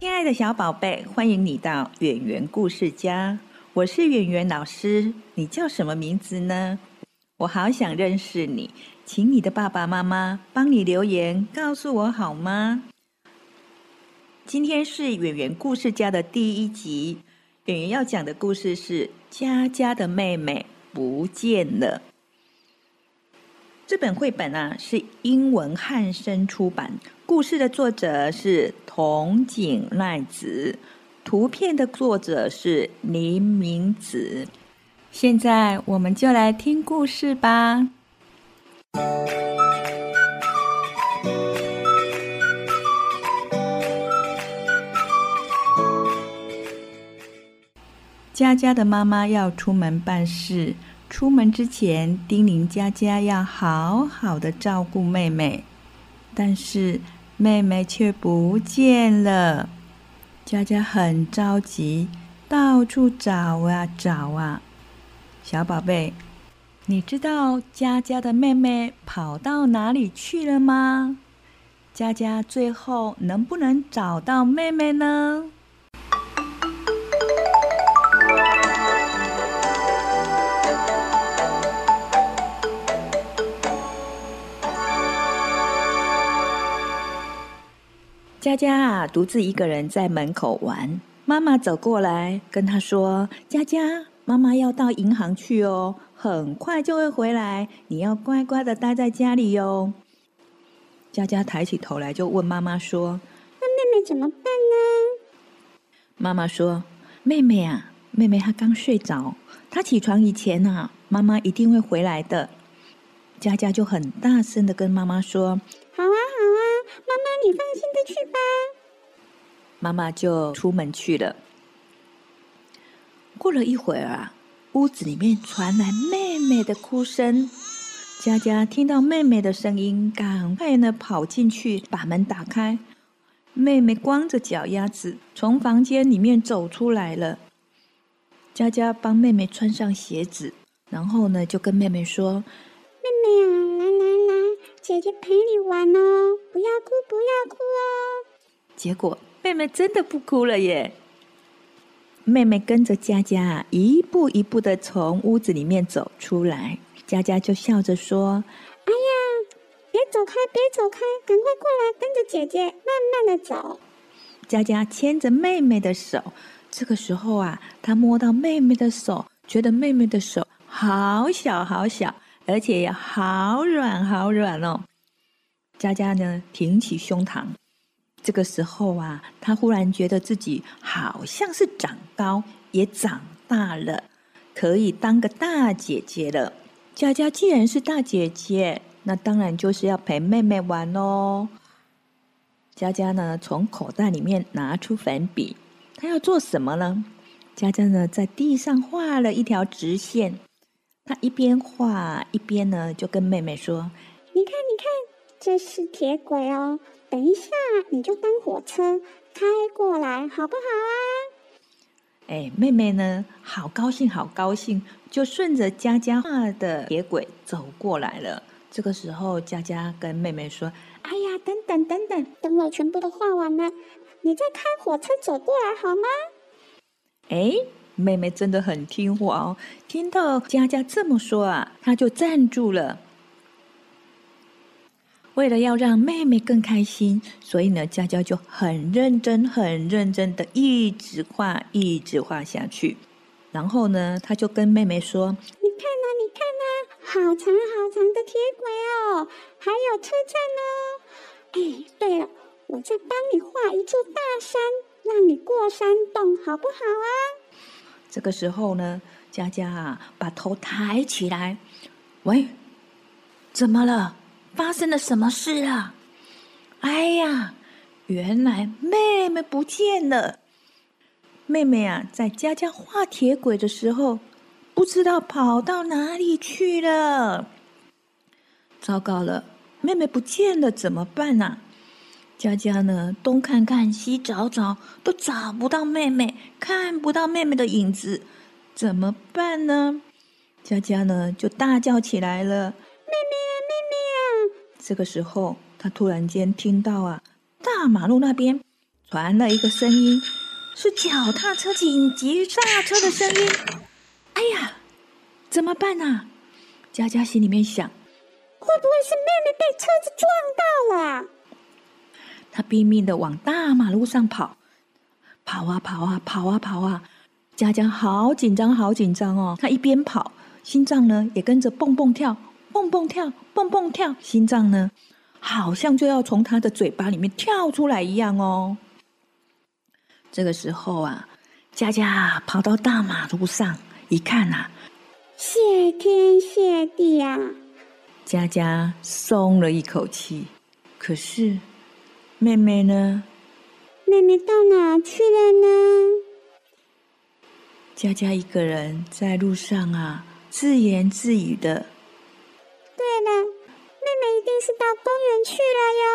亲爱的小宝贝，欢迎你到圆圆故事家。我是圆圆老师，你叫什么名字呢？我好想认识你，请你的爸爸妈妈帮你留言告诉我好吗？今天是圆圆故事家的第一集，圆圆要讲的故事是佳佳的妹妹不见了。这本绘本啊是英文汉声出版，故事的作者是桐井奈子，图片的作者是林明子。现在我们就来听故事吧。佳佳的妈妈要出门办事。出门之前，叮咛佳佳要好好的照顾妹妹，但是妹妹却不见了。佳佳很着急，到处找啊找啊。小宝贝，你知道佳佳的妹妹跑到哪里去了吗？佳佳最后能不能找到妹妹呢？佳佳啊，独自一个人在门口玩。妈妈走过来跟她说：“佳佳，妈妈要到银行去哦，很快就会回来，你要乖乖的待在家里哟。”佳佳抬起头来就问妈妈说：“那妹妹怎么办呢？”妈妈说：“妹妹啊，妹妹她刚睡着，她起床以前啊，妈妈一定会回来的。”佳佳就很大声的跟妈妈说。好啊，好啊妈妈，你放心的去吧。妈妈就出门去了。过了一会儿啊，屋子里面传来妹妹的哭声。佳佳听到妹妹的声音，赶快呢跑进去，把门打开。妹妹光着脚丫子从房间里面走出来了。佳佳帮妹妹穿上鞋子，然后呢就跟妹妹说：“妹妹，”姐姐陪你玩哦，不要哭，不要哭哦。结果妹妹真的不哭了耶。妹妹跟着佳佳一步一步的从屋子里面走出来，佳佳就笑着说：“哎呀，别走开，别走开，赶快过来，跟着姐姐慢慢的走。”佳佳牵着妹妹的手，这个时候啊，她摸到妹妹的手，觉得妹妹的手好小好小。而且也好软好软哦！佳佳呢，挺起胸膛。这个时候啊，她忽然觉得自己好像是长高，也长大了，可以当个大姐姐了。佳佳既然是大姐姐，那当然就是要陪妹妹玩哦。佳佳呢，从口袋里面拿出粉笔，她要做什么呢？佳佳呢，在地上画了一条直线。他一边画一边呢，就跟妹妹说：“你看，你看，这是铁轨哦。等一下，你就当火车开过来，好不好啊？”哎，妹妹呢，好高兴，好高兴，就顺着佳佳画的铁轨走过来了。这个时候，佳佳跟妹妹说：“哎呀，等等等等，等我全部都画完了，你再开火车走过来好吗？”哎。妹妹真的很听话哦，听到佳佳这么说啊，她就站住了。为了要让妹妹更开心，所以呢，佳佳就很认真、很认真的一直画、一直画下去。然后呢，她就跟妹妹说：“你看呐，你看呐，好长好长的铁轨哦，还有车站哦。哎，对了，我再帮你画一座大山，让你过山洞，好不好啊？”这个时候呢，佳佳啊，把头抬起来，喂，怎么了？发生了什么事啊？哎呀，原来妹妹不见了。妹妹啊，在佳佳画铁轨的时候，不知道跑到哪里去了。糟糕了，妹妹不见了，怎么办呢？佳佳呢，东看看西找找，都找不到妹妹，看不到妹妹的影子，怎么办呢？佳佳呢，就大叫起来了：“妹妹啊，妹妹啊！”这个时候，她突然间听到啊，大马路那边传了一个声音，是脚踏车紧急刹车的声音。哎呀，怎么办呢？佳佳心里面想：会不会是妹妹被车子撞到了？她拼命的往大马路上跑，跑啊跑啊跑啊跑啊！佳佳好紧张，好紧张哦！他一边跑。心脏呢也跟着蹦蹦跳，蹦蹦跳，蹦蹦跳，心脏呢好像就要从他的嘴巴里面跳出来一样哦。这个时候啊，佳佳跑到大马路上一看呐，谢天谢地啊！佳佳松了一口气。可是妹妹呢？妹妹到哪去了呢？佳佳一个人在路上啊。自言自语的。对了，妹妹一定是到公园去了哟。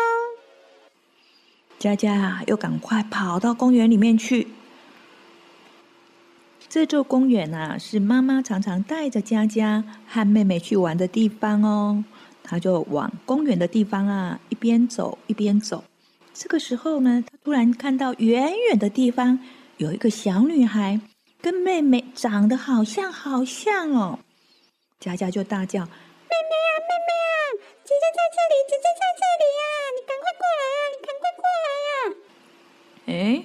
佳佳啊又赶快跑到公园里面去。这座公园啊，是妈妈常常带着佳佳和妹妹去玩的地方哦。她就往公园的地方啊，一边走一边走。这个时候呢，他突然看到远远的地方有一个小女孩。跟妹妹长得好像，好像哦！佳佳就大叫：“妹妹啊，妹妹啊，姐姐在这里，姐姐在这里呀！你赶快过来啊，你赶快过来呀！”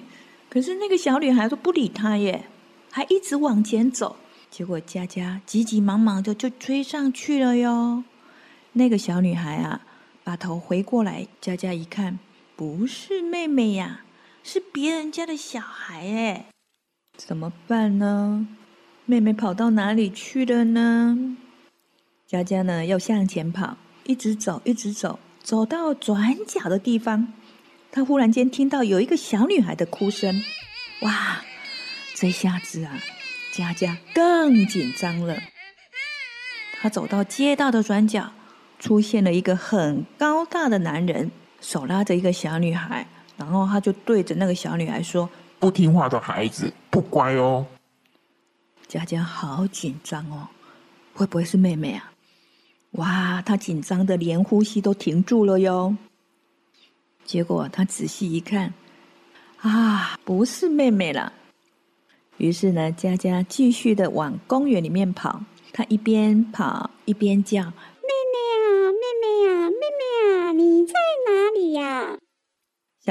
哎，可是那个小女孩都不理她耶，还一直往前走。结果佳佳急急忙忙的就追上去了哟。那个小女孩啊，把头回过来，佳佳一看，不是妹妹呀，是别人家的小孩哎。怎么办呢？妹妹跑到哪里去了呢？佳佳呢？要向前跑，一直走，一直走，走到转角的地方，她忽然间听到有一个小女孩的哭声。哇！这下子啊，佳佳更紧张了。她走到街道的转角，出现了一个很高大的男人，手拉着一个小女孩，然后他就对着那个小女孩说。不听话的孩子不乖哦。佳佳好紧张哦，会不会是妹妹啊？哇，她紧张的连呼吸都停住了哟。结果她仔细一看，啊，不是妹妹了。于是呢，佳佳继续的往公园里面跑。她一边跑一边叫：“妹妹啊，妹妹啊，妹妹啊，你在哪里呀？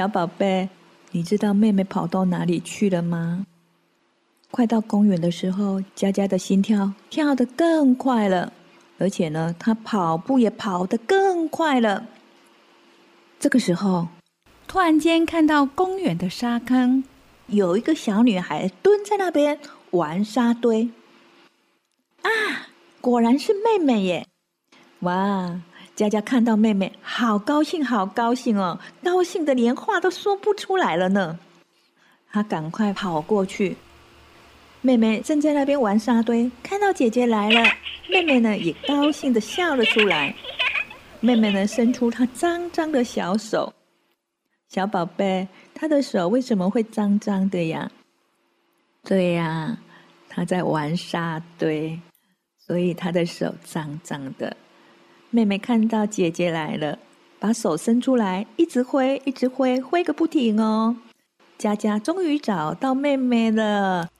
小宝贝。”你知道妹妹跑到哪里去了吗？快到公园的时候，佳佳的心跳跳得更快了，而且呢，她跑步也跑得更快了。这个时候，突然间看到公园的沙坑，有一个小女孩蹲在那边玩沙堆。啊，果然是妹妹耶！哇！佳佳看到妹妹，好高兴，好高兴哦，高兴的连话都说不出来了呢。她赶快跑过去，妹妹正在那边玩沙堆，看到姐姐来了，妹妹呢也高兴的笑了出来。妹妹呢伸出她脏脏的小手，小宝贝，她的手为什么会脏脏的呀？对呀，她在玩沙堆，所以她的手脏脏的。妹妹看到姐姐来了，把手伸出来，一直挥，一直挥，挥个不停哦。佳佳终于找到妹妹了，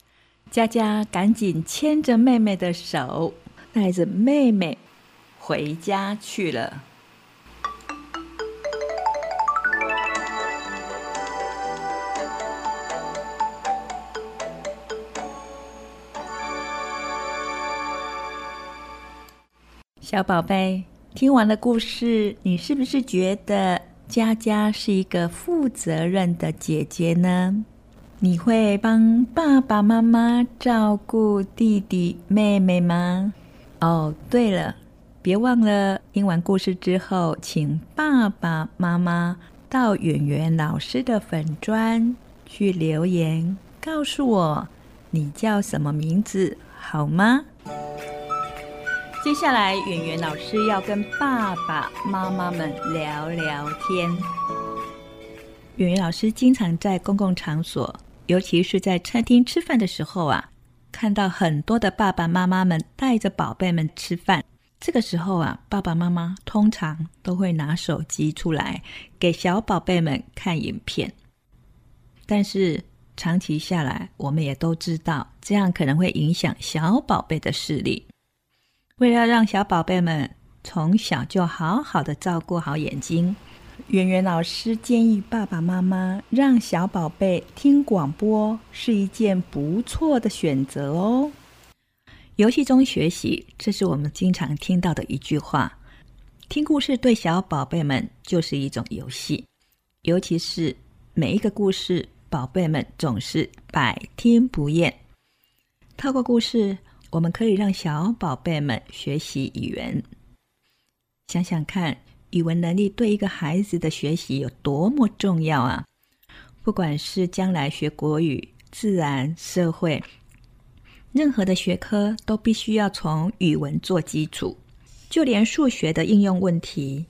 佳佳赶紧牵着妹妹的手，带着妹妹回家去了。小宝贝。听完了故事，你是不是觉得佳佳是一个负责任的姐姐呢？你会帮爸爸妈妈照顾弟弟妹妹吗？哦，对了，别忘了听完故事之后，请爸爸妈妈到圆圆老师的粉砖去留言告诉我你叫什么名字好吗？接下来，圆圆老师要跟爸爸妈妈们聊聊天。圆圆老师经常在公共场所，尤其是在餐厅吃饭的时候啊，看到很多的爸爸妈妈们带着宝贝们吃饭。这个时候啊，爸爸妈妈通常都会拿手机出来给小宝贝们看影片。但是长期下来，我们也都知道，这样可能会影响小宝贝的视力。为了让小宝贝们从小就好好的照顾好眼睛，圆圆老师建议爸爸妈妈让小宝贝听广播是一件不错的选择哦。游戏中学习，这是我们经常听到的一句话。听故事对小宝贝们就是一种游戏，尤其是每一个故事，宝贝们总是百听不厌。透过故事。我们可以让小宝贝们学习语言。想想看，语文能力对一个孩子的学习有多么重要啊！不管是将来学国语、自然、社会，任何的学科都必须要从语文做基础。就连数学的应用问题，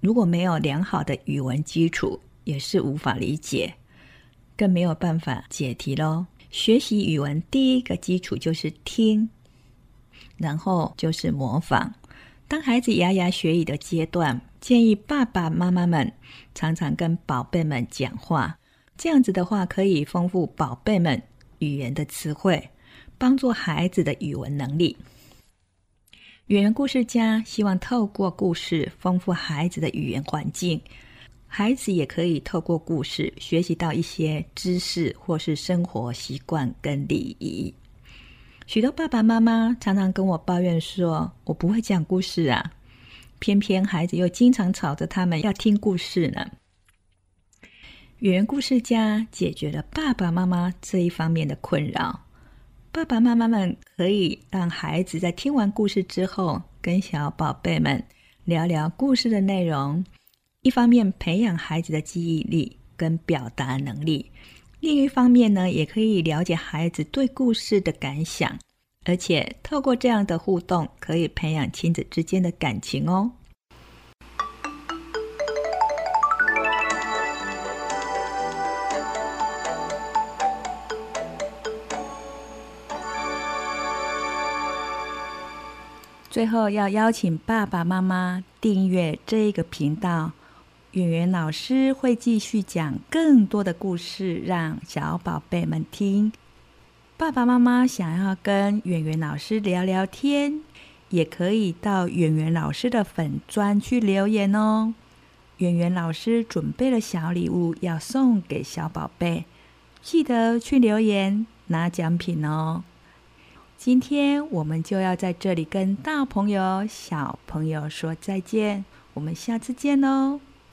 如果没有良好的语文基础，也是无法理解，更没有办法解题喽。学习语文第一个基础就是听。然后就是模仿。当孩子牙牙学语的阶段，建议爸爸妈妈们常常跟宝贝们讲话。这样子的话，可以丰富宝贝们语言的词汇，帮助孩子的语文能力。语言故事家希望透过故事丰富孩子的语言环境，孩子也可以透过故事学习到一些知识或是生活习惯跟礼仪。许多爸爸妈妈常常跟我抱怨说：“我不会讲故事啊，偏偏孩子又经常吵着他们要听故事呢。”语言故事家解决了爸爸妈妈这一方面的困扰。爸爸妈妈们可以让孩子在听完故事之后，跟小宝贝们聊聊故事的内容，一方面培养孩子的记忆力跟表达能力。另一方面呢，也可以了解孩子对故事的感想，而且透过这样的互动，可以培养亲子之间的感情哦。最后，要邀请爸爸妈妈订阅这个频道。圆圆老师会继续讲更多的故事，让小宝贝们听。爸爸妈妈想要跟圆圆老师聊聊天，也可以到圆圆老师的粉砖去留言哦。圆圆老师准备了小礼物要送给小宝贝，记得去留言拿奖品哦。今天我们就要在这里跟大朋友、小朋友说再见，我们下次见喽。